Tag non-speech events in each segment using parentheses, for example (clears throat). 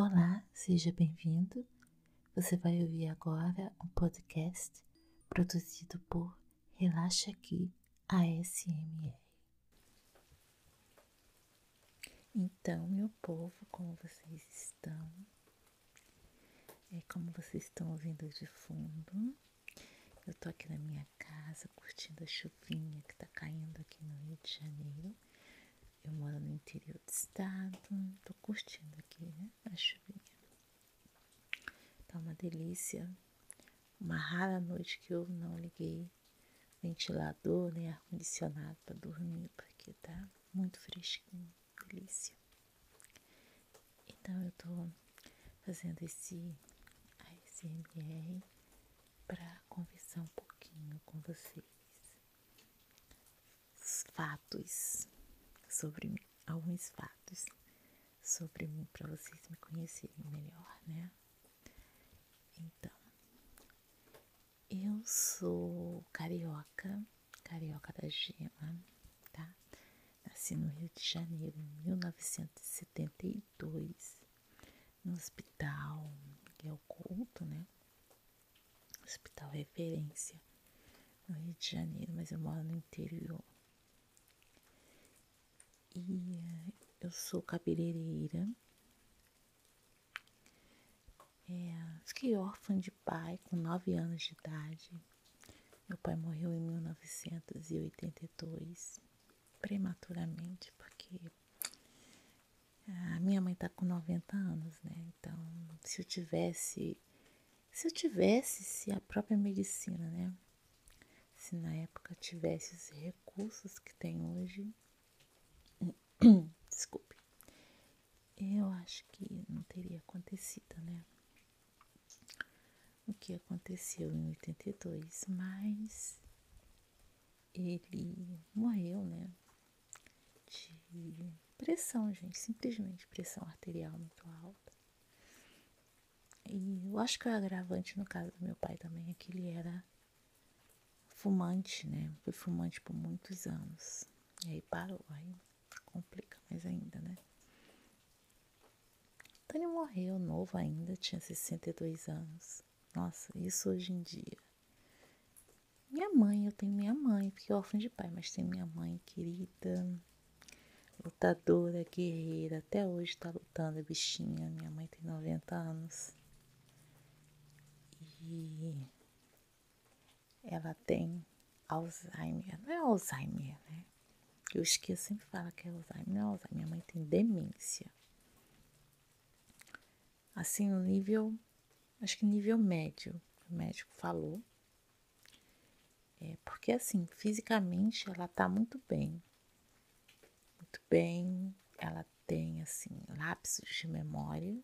Olá, seja bem-vindo. Você vai ouvir agora um podcast produzido por Relaxa Aqui ASMR. Então, meu povo, como vocês estão? É como vocês estão ouvindo de fundo. Eu tô aqui na minha casa curtindo a chuvinha que tá caindo aqui no Rio de Janeiro. Eu moro no interior do estado, tô curtindo aqui, né? A chuvinha. Tá uma delícia. Uma rara noite que eu não liguei ventilador nem ar-condicionado para dormir, porque tá muito fresquinho, delícia. Então eu tô fazendo esse ASMR para conversar um pouquinho com vocês. Os fatos sobre alguns fatos sobre mim para vocês me conhecerem melhor, né? Então, eu sou carioca, carioca da gema, tá? Nasci no Rio de Janeiro em 1972, no hospital Miguel Couto, né? Hospital referência no Rio de Janeiro, mas eu moro no interior. E eu sou cabeleireira. É, fiquei órfã de pai com 9 anos de idade. Meu pai morreu em 1982, prematuramente, porque a minha mãe tá com 90 anos, né? Então, se eu tivesse, se eu tivesse, se a própria medicina, né? Se na época tivesse os recursos que tem hoje, (coughs) Desculpe. Eu acho que não teria acontecido, né? O que aconteceu em 82, mas ele morreu, né? De pressão, gente, simplesmente pressão arterial muito alta. E eu acho que o agravante no caso do meu pai também é que ele era fumante, né? Foi fumante por muitos anos. E aí parou, aí complica mais ainda, né? Tony morreu novo ainda, tinha 62 anos. Nossa, isso hoje em dia. Minha mãe, eu tenho minha mãe, porque órfã de pai, mas tem minha mãe querida, lutadora, guerreira, até hoje tá lutando, a bichinha. Minha mãe tem 90 anos. E ela tem Alzheimer, não é Alzheimer, né? Eu esqueço, sempre fala que é Alzheimer. Não Alzheimer, minha mãe tem demência. Assim, no nível, acho que nível médio, o médico falou. É, porque assim, fisicamente ela tá muito bem. Muito bem. Ela tem, assim, lapsos de memória.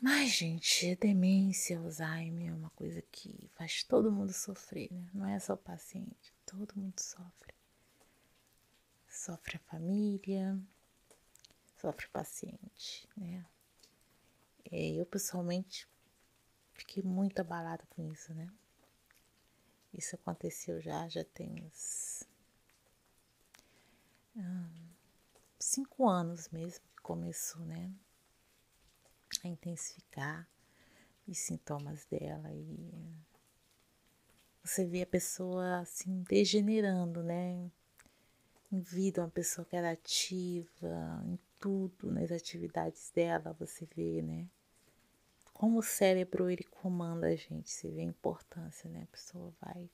Mas, gente, demência, Alzheimer é uma coisa que faz todo mundo sofrer, né? Não é só o paciente, todo mundo sofre sofre a família, sofre o paciente, né? É, eu pessoalmente fiquei muito abalada com isso, né? Isso aconteceu já, já tem uns hum, cinco anos mesmo que começou, né? A intensificar os sintomas dela e você vê a pessoa assim degenerando, né? Vida, uma pessoa que era ativa em tudo, nas atividades dela, você vê, né? Como o cérebro ele comanda a gente, você vê a importância, né? A pessoa vai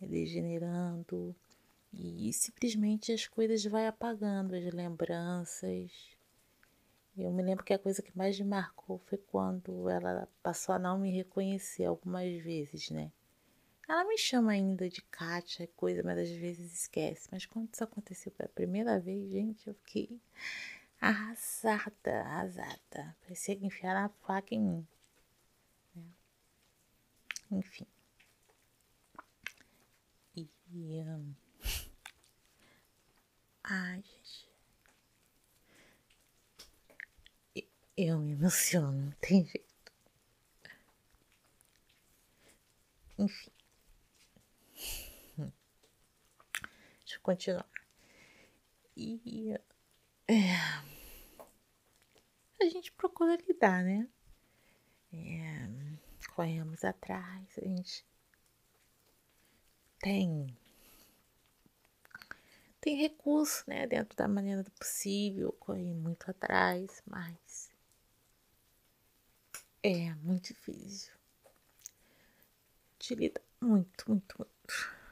degenerando e simplesmente as coisas vai apagando, as lembranças. Eu me lembro que a coisa que mais me marcou foi quando ela passou a não me reconhecer algumas vezes, né? Ela me chama ainda de Kátia, coisa, mas às vezes esquece. Mas quando isso aconteceu pela primeira vez, gente, eu fiquei arrasada, arrasada. Parecia que enfiaram a faca em mim. Né? Enfim. E. Um... Ai, gente. Eu me emociono, não tem jeito. Enfim. Deixa eu continuar. E. É, a gente procura lidar, né? É, corremos atrás, a gente tem tem recurso, né, dentro da maneira do possível, correr muito atrás, mas é muito difícil. Te lida muito, muito, muito.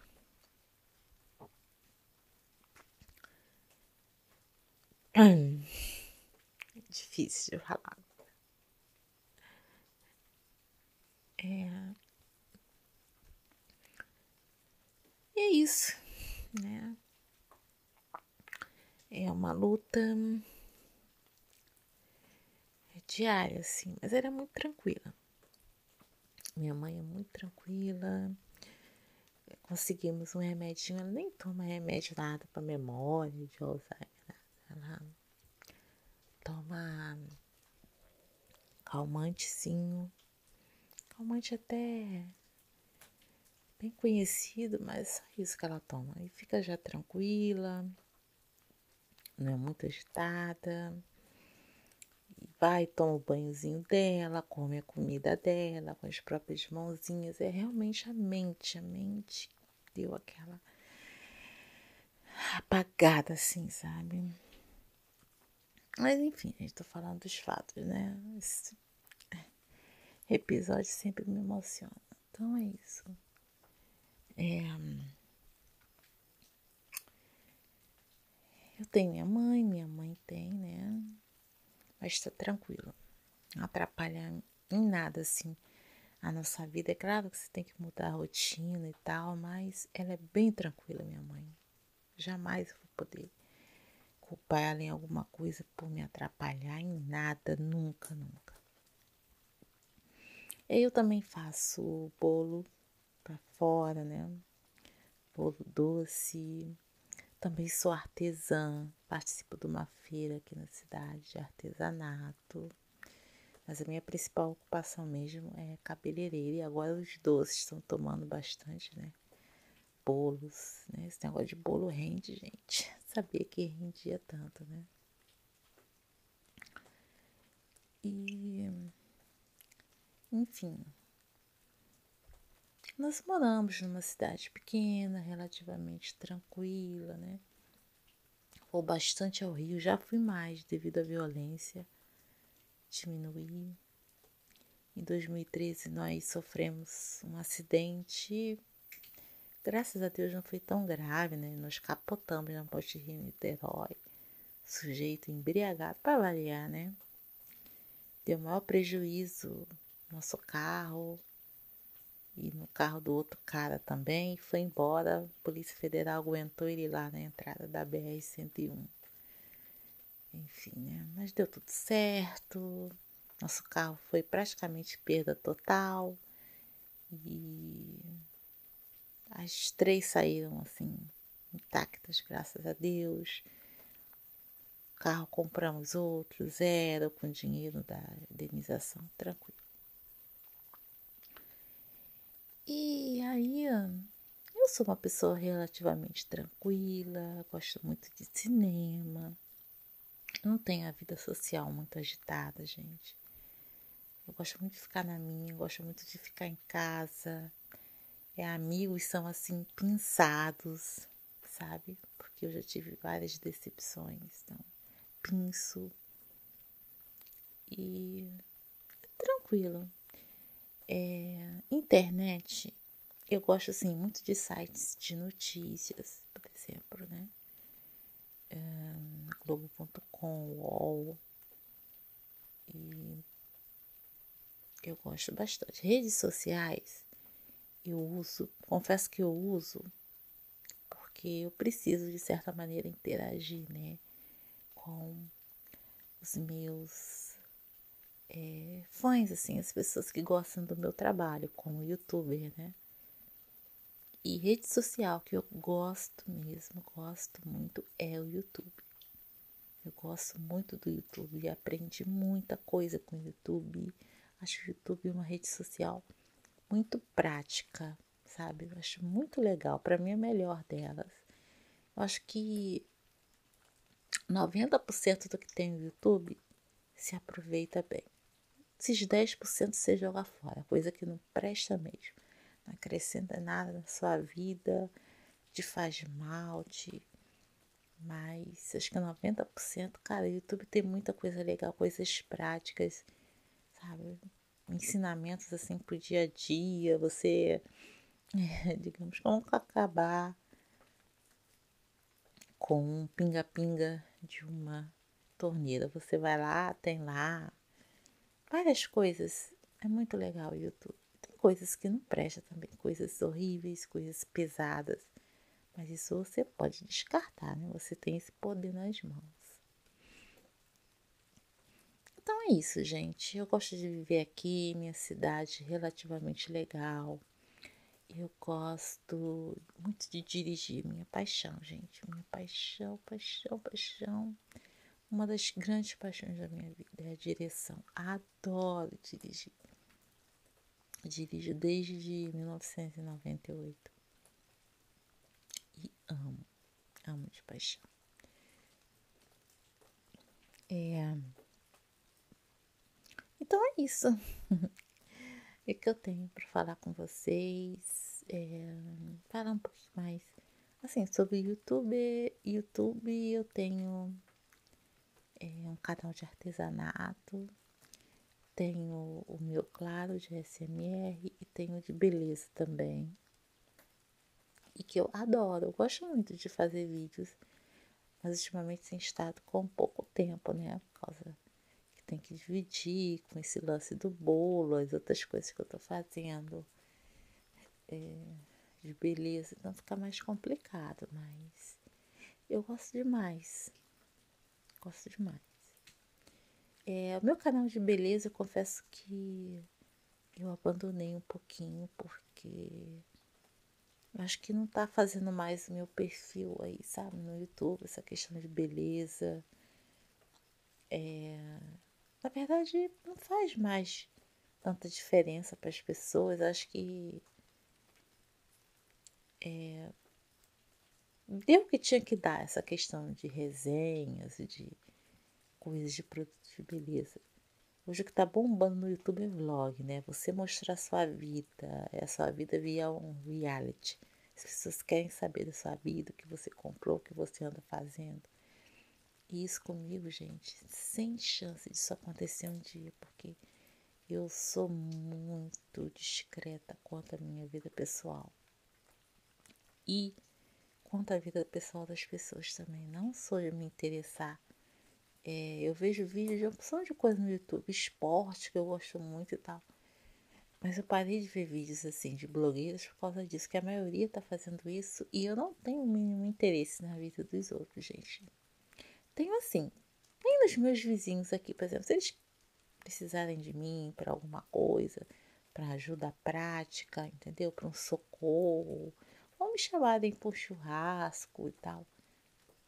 (clears throat) difícil de falar. É, é isso, né? É uma luta diária, assim, mas era muito tranquila. Minha mãe é muito tranquila. Conseguimos um remedinho. Ela nem toma remédio nada para memória de Alzheimer. Toma calmantezinho. Calmante até bem conhecido, mas só isso que ela toma. E fica já tranquila, não é muito agitada. Vai, toma o banhozinho dela, come a comida dela com as próprias mãozinhas. É realmente a mente, a mente deu aquela apagada assim, sabe? Mas enfim, a gente tá falando dos fatos, né? Esse episódio sempre me emociona. Então é isso. É... Eu tenho minha mãe, minha mãe tem, né? Mas tá tranquilo. Não atrapalha em nada, assim, a nossa vida. É claro que você tem que mudar a rotina e tal, mas ela é bem tranquila, minha mãe. Jamais eu vou poder culpar ela em alguma coisa por me atrapalhar em nada, nunca, nunca. Eu também faço bolo para fora, né? Bolo doce. Também sou artesã, participo de uma feira aqui na cidade de artesanato. Mas a minha principal ocupação mesmo é cabeleireira e agora os doces estão tomando bastante, né? Bolos, né? Esse negócio de bolo rende, gente sabia que rendia tanto, né? E, enfim, nós moramos numa cidade pequena, relativamente tranquila, né? Vou bastante ao Rio, já fui mais devido à violência diminuir. Em 2013 nós sofremos um acidente Graças a Deus não foi tão grave, né? Nós capotamos na Poste Rio Niterói. Sujeito embriagado, para variar, né? Deu maior prejuízo no nosso carro e no carro do outro cara também. Foi embora. A Polícia Federal aguentou ele lá na entrada da BR-101. Enfim, né? Mas deu tudo certo. Nosso carro foi praticamente perda total. E as três saíram assim, intactas, graças a Deus. O carro compramos outro, zero, com dinheiro da indenização, tranquilo. E aí, eu sou uma pessoa relativamente tranquila, gosto muito de cinema. Não tenho a vida social muito agitada, gente. Eu gosto muito de ficar na minha, gosto muito de ficar em casa é, amigos são assim pinçados, sabe? Porque eu já tive várias decepções, então pinço e tranquilo. É, internet, eu gosto assim muito de sites de notícias, por exemplo, né? É, Globo.com, UOL. E eu gosto bastante. Redes sociais, eu uso, confesso que eu uso porque eu preciso de certa maneira interagir, né, com os meus é, fãs, assim, as pessoas que gostam do meu trabalho como youtuber, né. E rede social que eu gosto mesmo, gosto muito, é o YouTube. Eu gosto muito do YouTube e aprendi muita coisa com o YouTube. Acho o YouTube uma rede social muito prática, sabe? Eu acho muito legal. Para mim, é a melhor delas. Eu acho que 90% do que tem no YouTube se aproveita bem. Esses 10% você joga fora, coisa que não presta mesmo. Não acrescenta nada na sua vida, te faz mal, te. Mas acho que 90%, cara, o YouTube tem muita coisa legal, coisas práticas, sabe? Ensinamentos assim pro dia a dia, você, é, (laughs) digamos, como acabar com um pinga-pinga de uma torneira. Você vai lá, tem lá várias coisas. É muito legal o YouTube. Tem coisas que não prestam também, coisas horríveis, coisas pesadas. Mas isso você pode descartar, né? Você tem esse poder nas mãos. Então é isso, gente. Eu gosto de viver aqui, minha cidade relativamente legal. Eu gosto muito de dirigir, minha paixão, gente. Minha paixão, paixão, paixão. Uma das grandes paixões da minha vida é a direção. Adoro dirigir. Dirijo desde 1998. E amo, amo de paixão. É... Então é isso. (laughs) o que eu tenho para falar com vocês. É... Falar um pouquinho mais. Assim, sobre YouTube. YouTube eu tenho é, um canal de artesanato, tenho o meu claro de SMR e tenho de beleza também. E que eu adoro, eu gosto muito de fazer vídeos, mas ultimamente tem estado com pouco tempo, né? Por causa tem que dividir com esse lance do bolo, as outras coisas que eu tô fazendo é, de beleza, então fica mais complicado, mas eu gosto demais. Gosto demais. É, o meu canal de beleza, eu confesso que eu abandonei um pouquinho porque acho que não tá fazendo mais o meu perfil aí, sabe, no YouTube, essa questão de beleza. É, na verdade, não faz mais tanta diferença para as pessoas. Acho que é, deu o que tinha que dar essa questão de resenhas e de coisas de produtos de beleza. Hoje o que tá bombando no YouTube é vlog, né? Você mostrar a sua vida, é a sua vida via um reality. As pessoas querem saber da sua vida, o que você comprou, o que você anda fazendo. E isso comigo, gente, sem chance disso acontecer um dia, porque eu sou muito discreta quanto à minha vida pessoal. E quanto à vida pessoal das pessoas também. Não sou de me interessar. É, eu vejo vídeos de opção de coisa no YouTube, esporte, que eu gosto muito e tal. Mas eu parei de ver vídeos assim de blogueiras por causa disso, que a maioria tá fazendo isso e eu não tenho o mínimo interesse na vida dos outros, gente. Tenho assim, tem nos meus vizinhos aqui, por exemplo, se eles precisarem de mim para alguma coisa, para ajuda prática, entendeu? Para um socorro, ou me chamarem por churrasco e tal,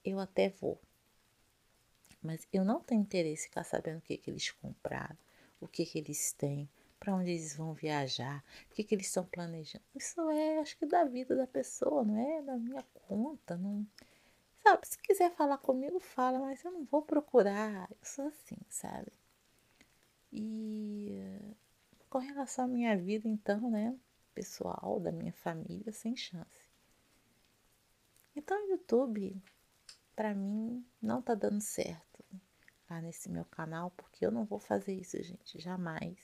eu até vou. Mas eu não tenho interesse em ficar sabendo o que, que eles compraram, o que, que eles têm, para onde eles vão viajar, o que, que eles estão planejando. Isso é, acho que, da vida da pessoa, não é da minha conta. Não... Sabe, se quiser falar comigo, fala, mas eu não vou procurar. Eu sou assim, sabe? E com relação à minha vida, então, né? Pessoal, da minha família, sem chance. Então, o YouTube, para mim, não tá dando certo lá nesse meu canal, porque eu não vou fazer isso, gente, jamais.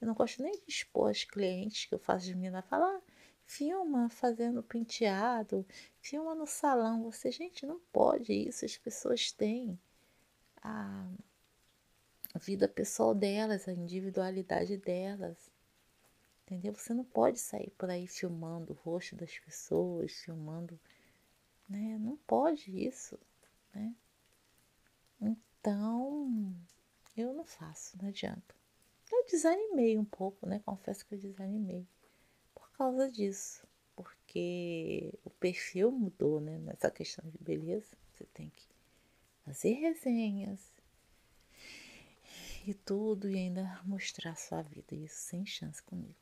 Eu não gosto nem de expor as clientes que eu faço de menina falar, ah, filma fazendo penteado, filma no salão. Você, gente, não pode isso. As pessoas têm a vida pessoal delas, a individualidade delas. Entendeu? Você não pode sair por aí filmando o rosto das pessoas, filmando né? Não pode isso, né? Então, eu não faço, não adianta. Eu desanimei um pouco, né? Confesso que eu desanimei causa disso, porque o perfil mudou, né? Nessa questão de beleza, você tem que fazer resenhas e tudo e ainda mostrar sua vida, isso sem chance comigo.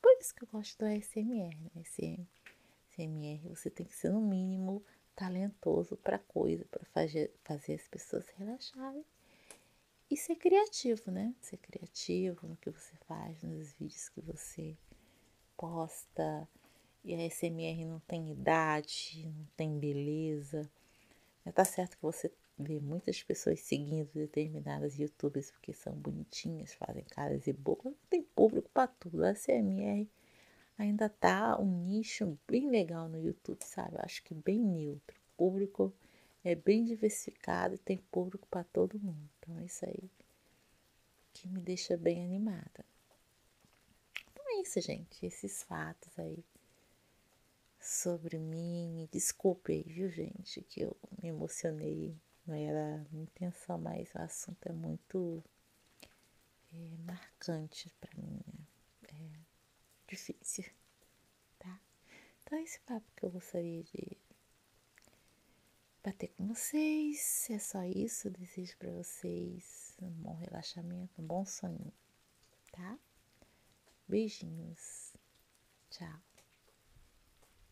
Por isso que eu gosto do SMR, né? SM você tem que ser no mínimo talentoso para coisa, para fazer, fazer as pessoas relaxarem e ser criativo, né? Ser criativo no que você faz, nos vídeos que você E a SMR não tem idade, não tem beleza. Tá certo que você vê muitas pessoas seguindo determinadas youtubers porque são bonitinhas, fazem caras e bocas. Tem público para tudo. A SMR ainda tá um nicho bem legal no YouTube, sabe? Eu acho que bem neutro. O público é bem diversificado e tem público para todo mundo. Então é isso aí que me deixa bem animada. É isso, gente. Esses fatos aí sobre mim. Desculpe aí, viu, gente, que eu me emocionei. Não era minha intenção, mas o assunto é muito é, marcante para mim. Né? É difícil, tá? Então, esse papo que eu gostaria de bater com vocês. É só isso. desejo para vocês um bom relaxamento, um bom soninho, tá? Beijinhos. Tchau.